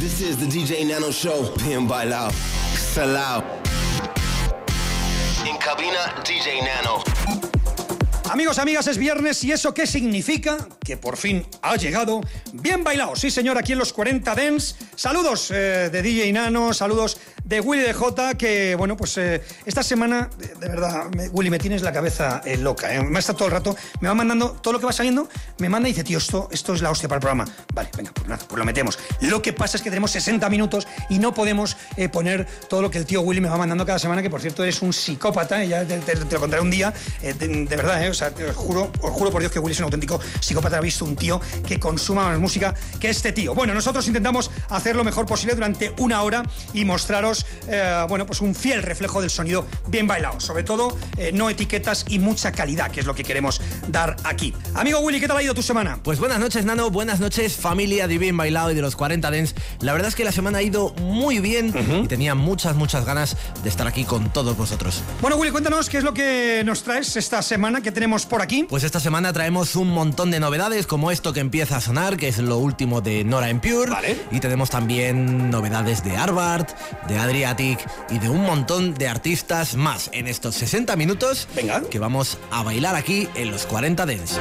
This is the DJ Nano Show. Bien bailado. Salao. En cabina, DJ Nano. Amigos, amigas, es viernes y eso qué significa que por fin ha llegado bien bailado. Sí, señor, aquí en los 40 Dens. Saludos eh, de DJ Nano, saludos de Willy de J, que bueno, pues eh, esta semana, de, verdad, me- Willy, me tienes la cabeza eh, loca. eh. Me está todo el rato, me va mandando todo lo que va saliendo, me manda y dice, tío, esto, esto es la hostia para el programa. Vale, venga, pues nada, pues lo metemos. Lo que pasa es que tenemos 60 minutos y no podemos eh, poner todo lo que el tío Willy me va mandando cada semana, que por cierto eres un psicópata, ya te, lo contaré un día, de, verdad, o juro, os juro por Dios que Willy es un auténtico psicópata. Ha visto un tío que consuma más música que este tío. Bueno, nosotros intentamos hacer lo mejor posible durante una hora y mostraros, eh, bueno, pues un fiel reflejo del sonido bien bailado. Sobre todo, eh, no etiquetas y mucha calidad, que es lo que queremos dar aquí. Amigo Willy, ¿qué tal ha ido tu semana? Pues buenas noches, Nano. Buenas noches, familia de Bien Bailado y de los 40 Dents. La verdad es que la semana ha ido muy bien y tenía muchas, muchas ganas de estar aquí con todos vosotros. Bueno, Willy, cuéntanos qué es lo que nos traes esta semana que tenemos por aquí. Pues esta semana traemos un montón de novedades, como esto que empieza a sonar, que es lo último de Nora en Pure. Vale. Y tenemos también novedades de Harvard, de Adriatic y de un montón de artistas más en estos 60 minutos Venga. que vamos a bailar aquí en los 40 Dents.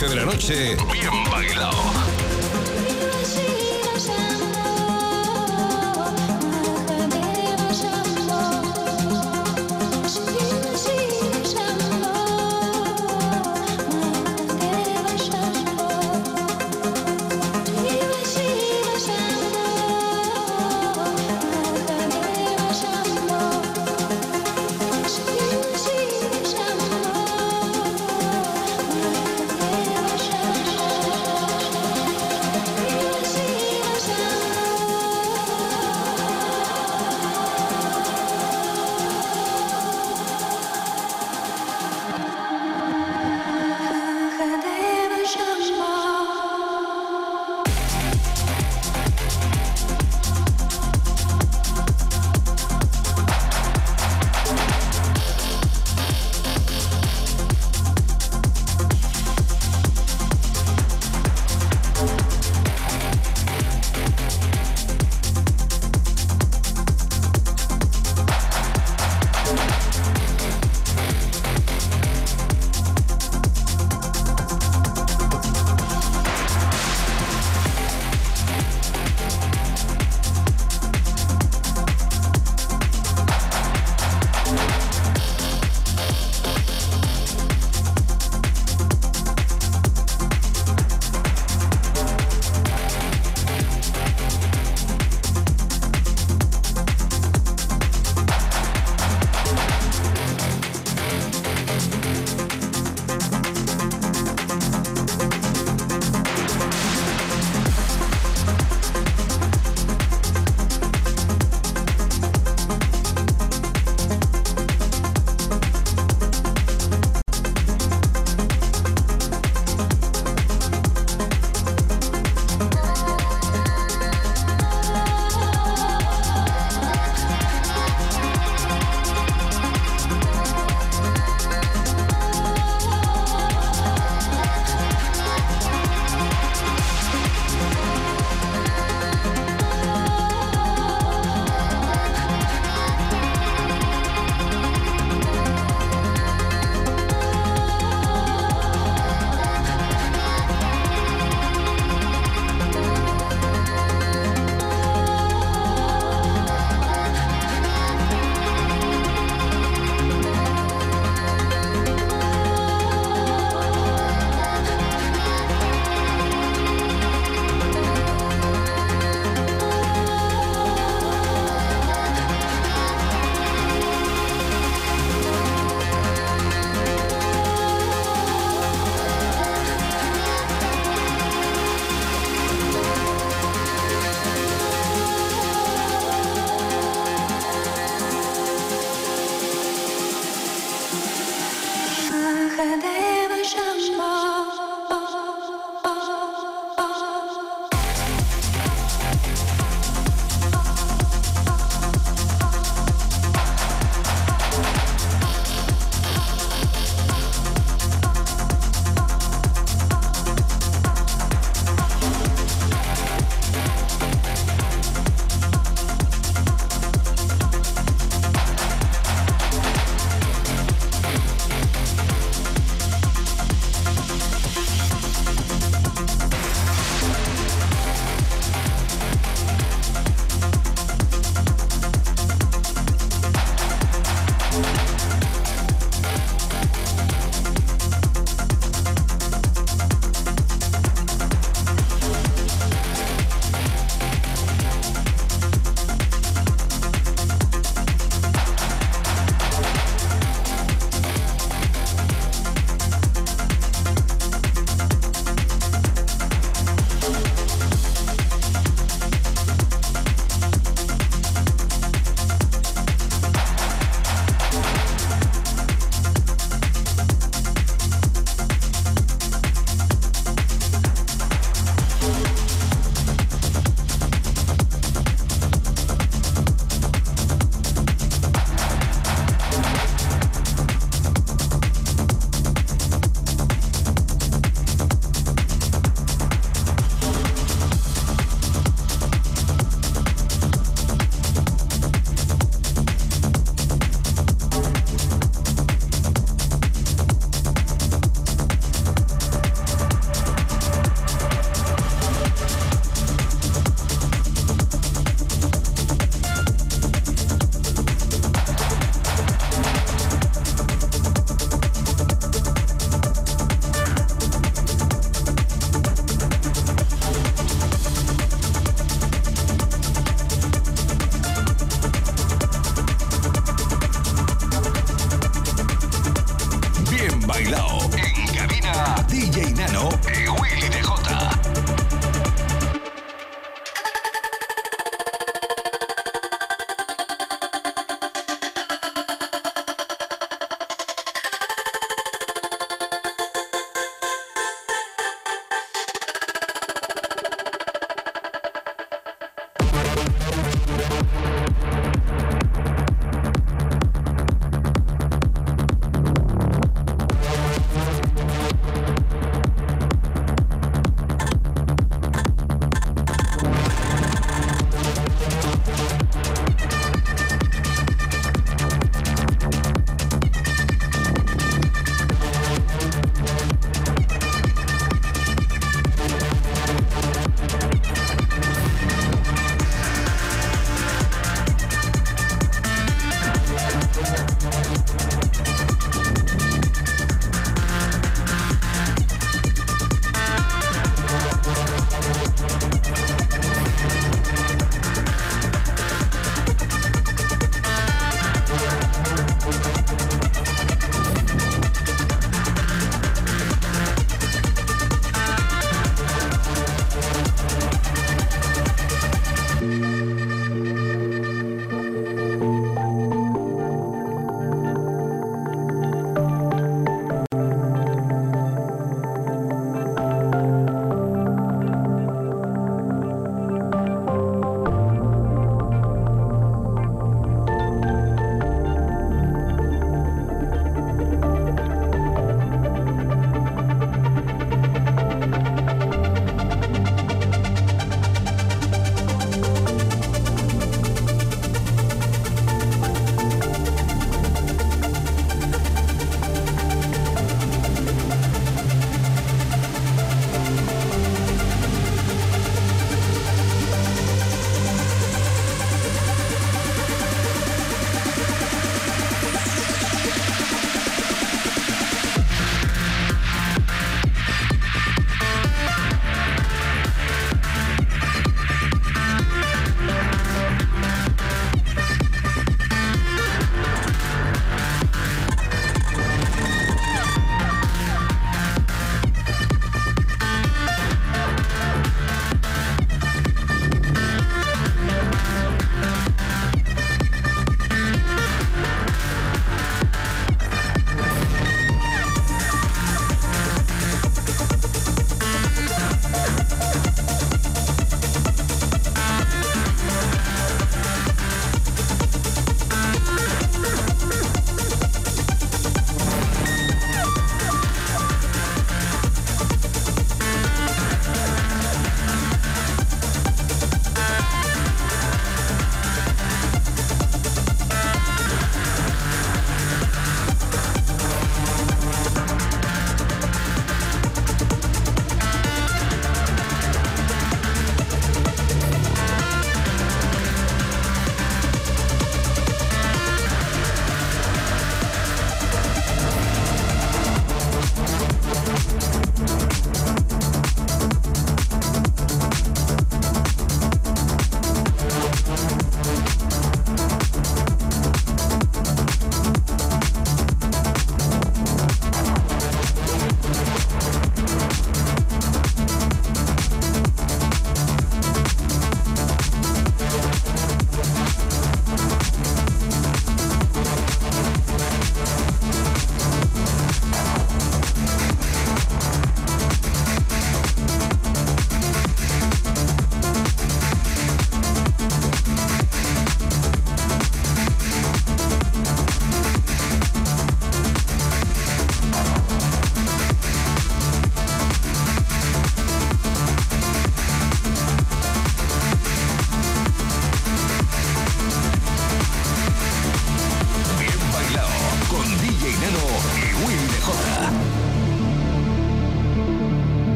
10 a 11 de la noche,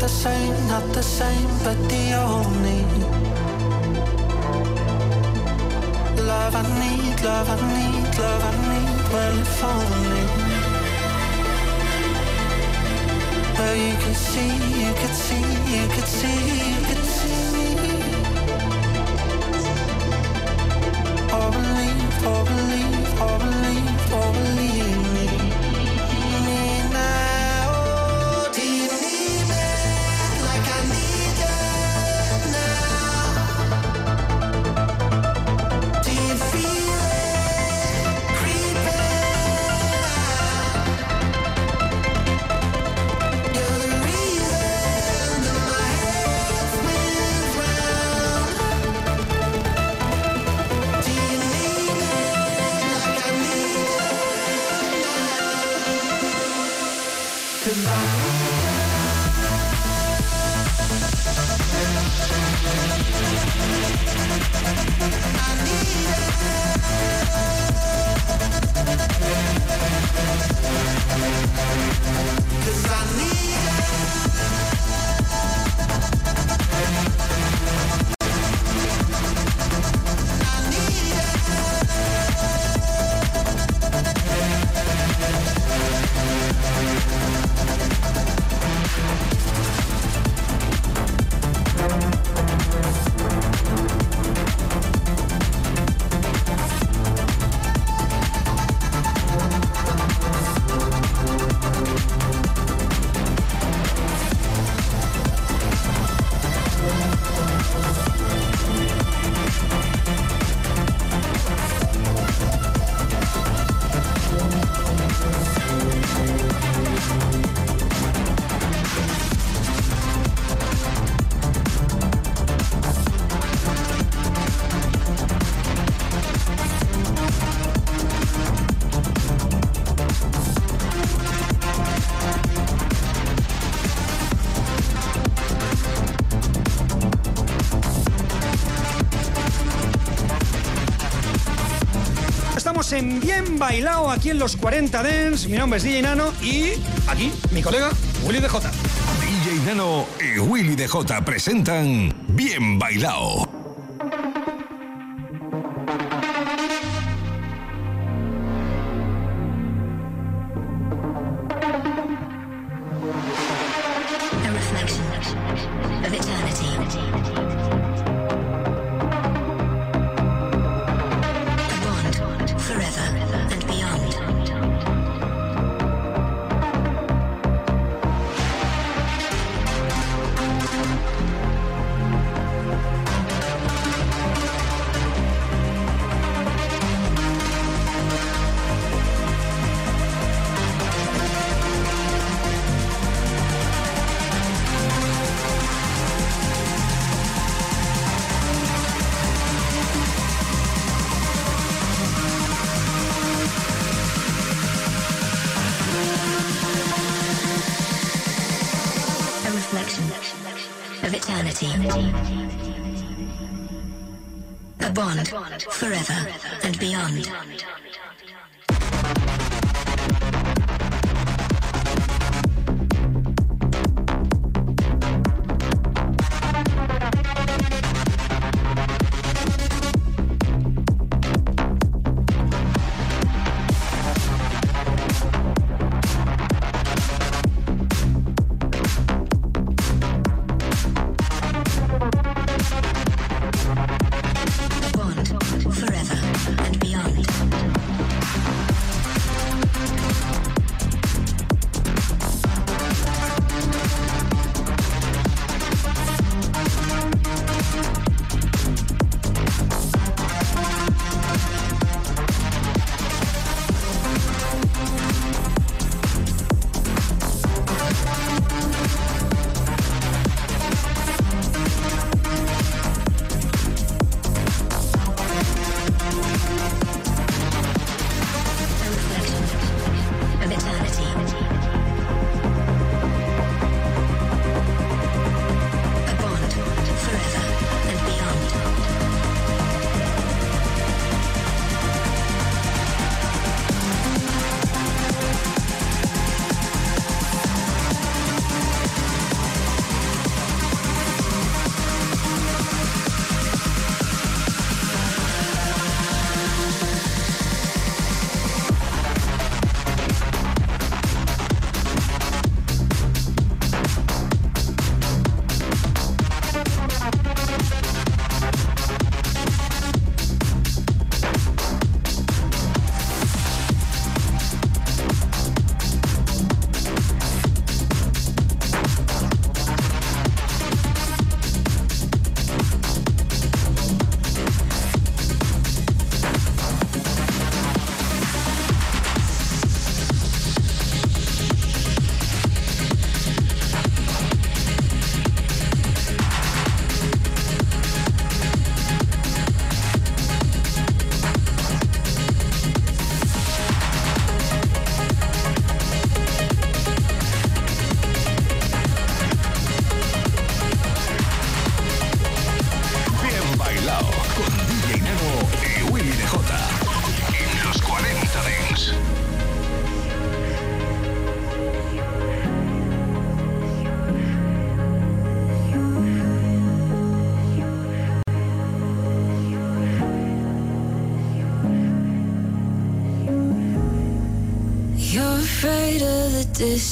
the same, not the same, but the only love I need, love I need, love I need. Well, if only. Well, you could see, you could see, you could see, you could see. Or believe, or believe, or believe, Aquí en los 40 Dents. Mi nombre es DJ Nano y aquí mi colega Willy DJ. DJ Nano y Willy DJ presentan Bien Bailao.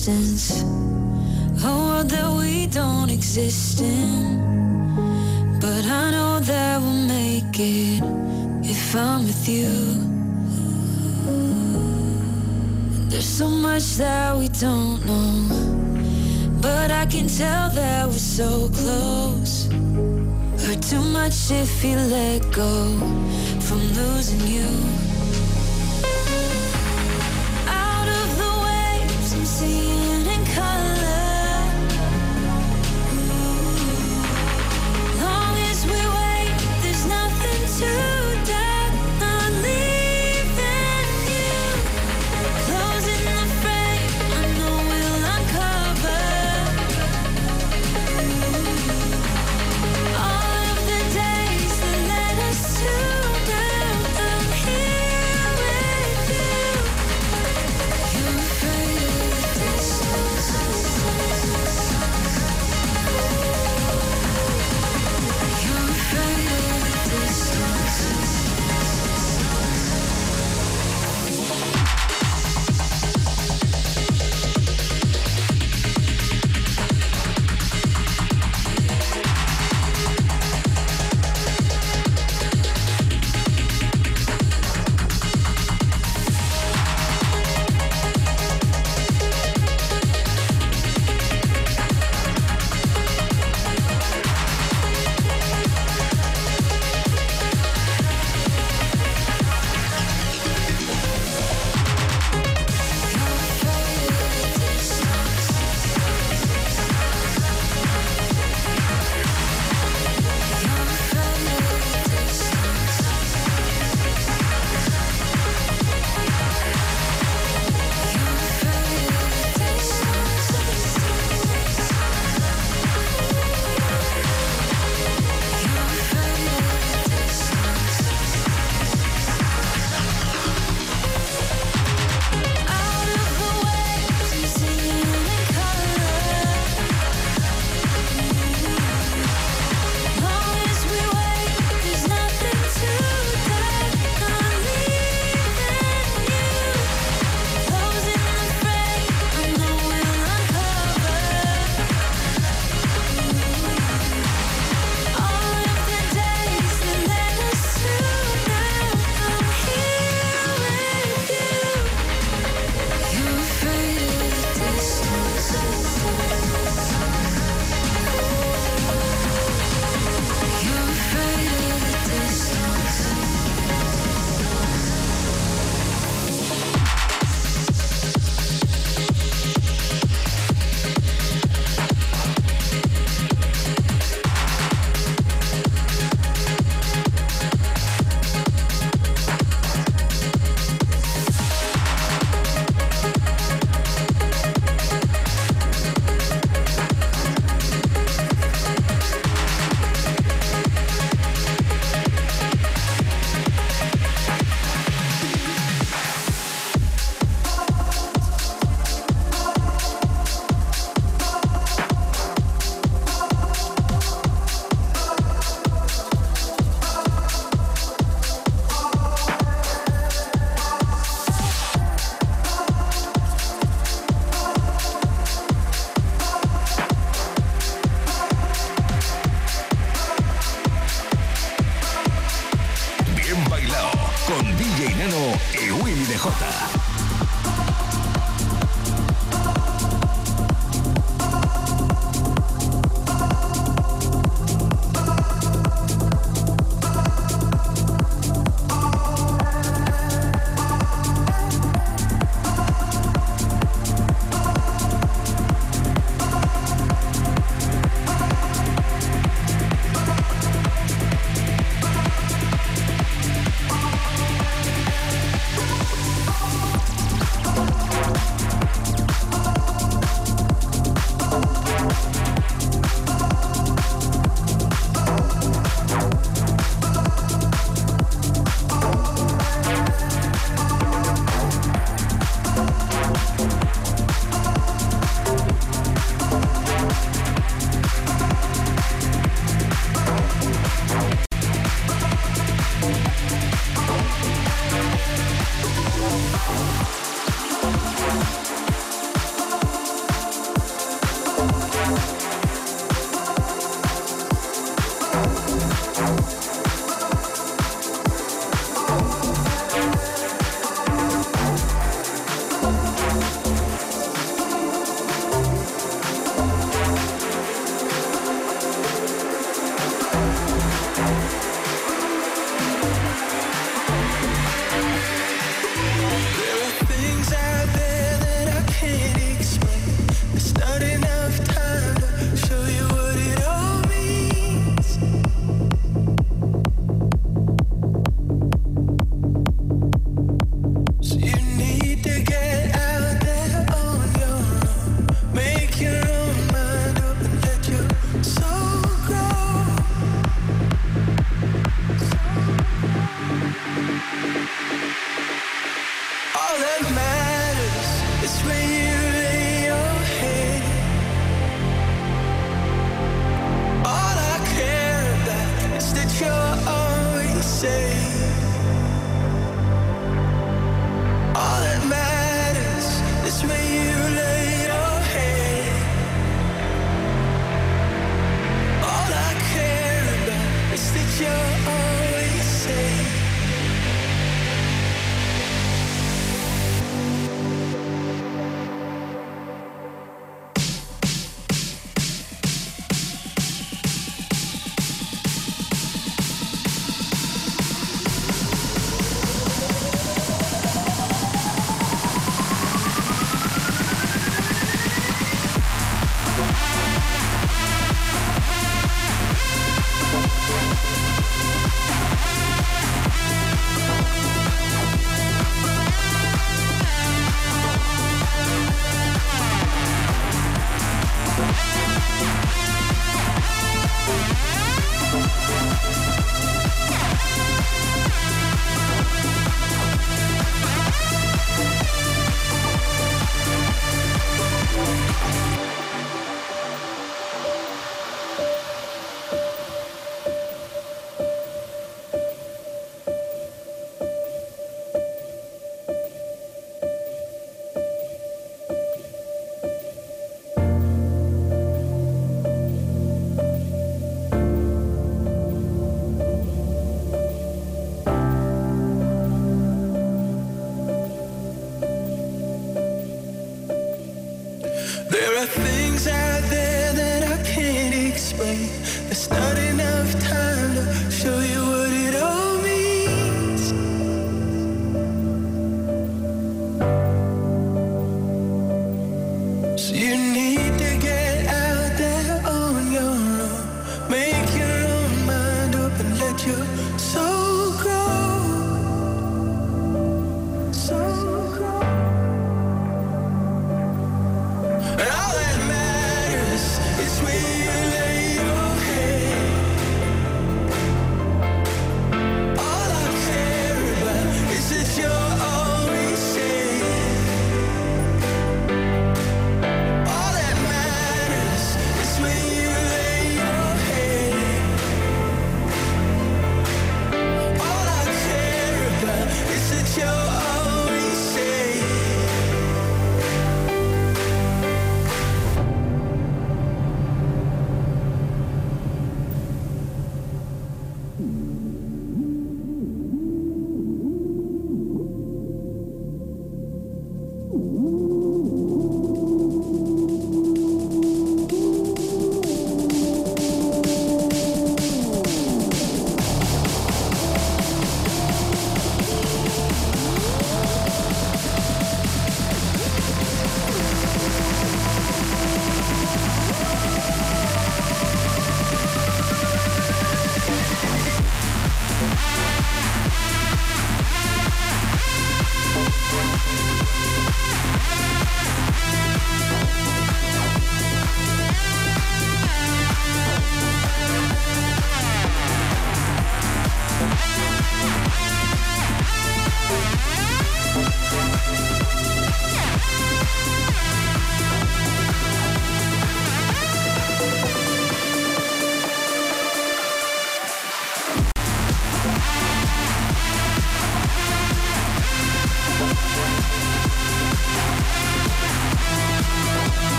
distance, a world that we don't exist in. But I know that we'll make it if I'm with you. There's so much that we don't know, but I can tell that we're so close. Hurt too much if you let go from losing you.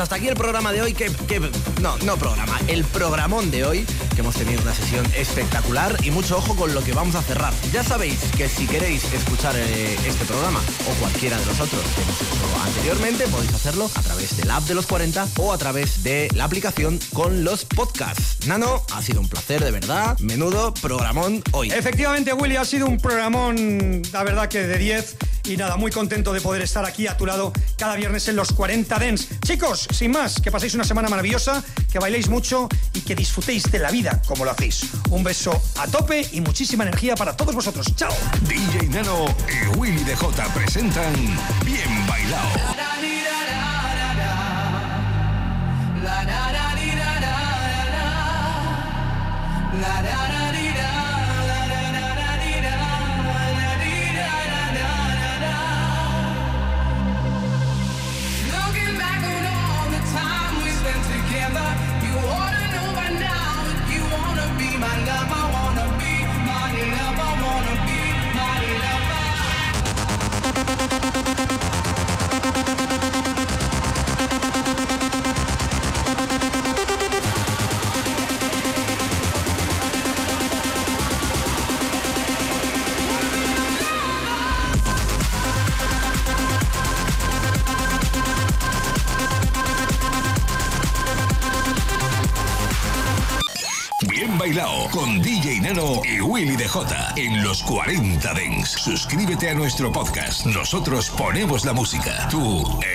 Hasta aquí el programa de hoy, que, no, no programa, el programón de hoy, que hemos tenido una sesión espectacular y mucho ojo con lo que vamos a cerrar. Ya sabéis que si queréis escuchar eh, este programa o cualquiera de los otros anteriormente, podéis hacerlo a través del app de los 40 o a través de la aplicación con los podcasts. Nano, ha sido un placer de verdad. Menudo programón hoy. Efectivamente, Willy, ha sido un programón, la verdad que de 10. Y nada, muy contento de poder estar aquí a tu lado cada viernes en los 40 Dens. Chicos, sin más, que paséis una semana maravillosa, que bailéis mucho y que disfrutéis de la vida como lo hacéis. Un beso a tope y muchísima energía para todos vosotros. ¡Chao! DJ Nano y Willy DJ presentan Bien Bailado. Con DJ Nano y Willy DJ en los 40 Dens. Suscríbete a nuestro podcast. Nosotros ponemos la música. Tú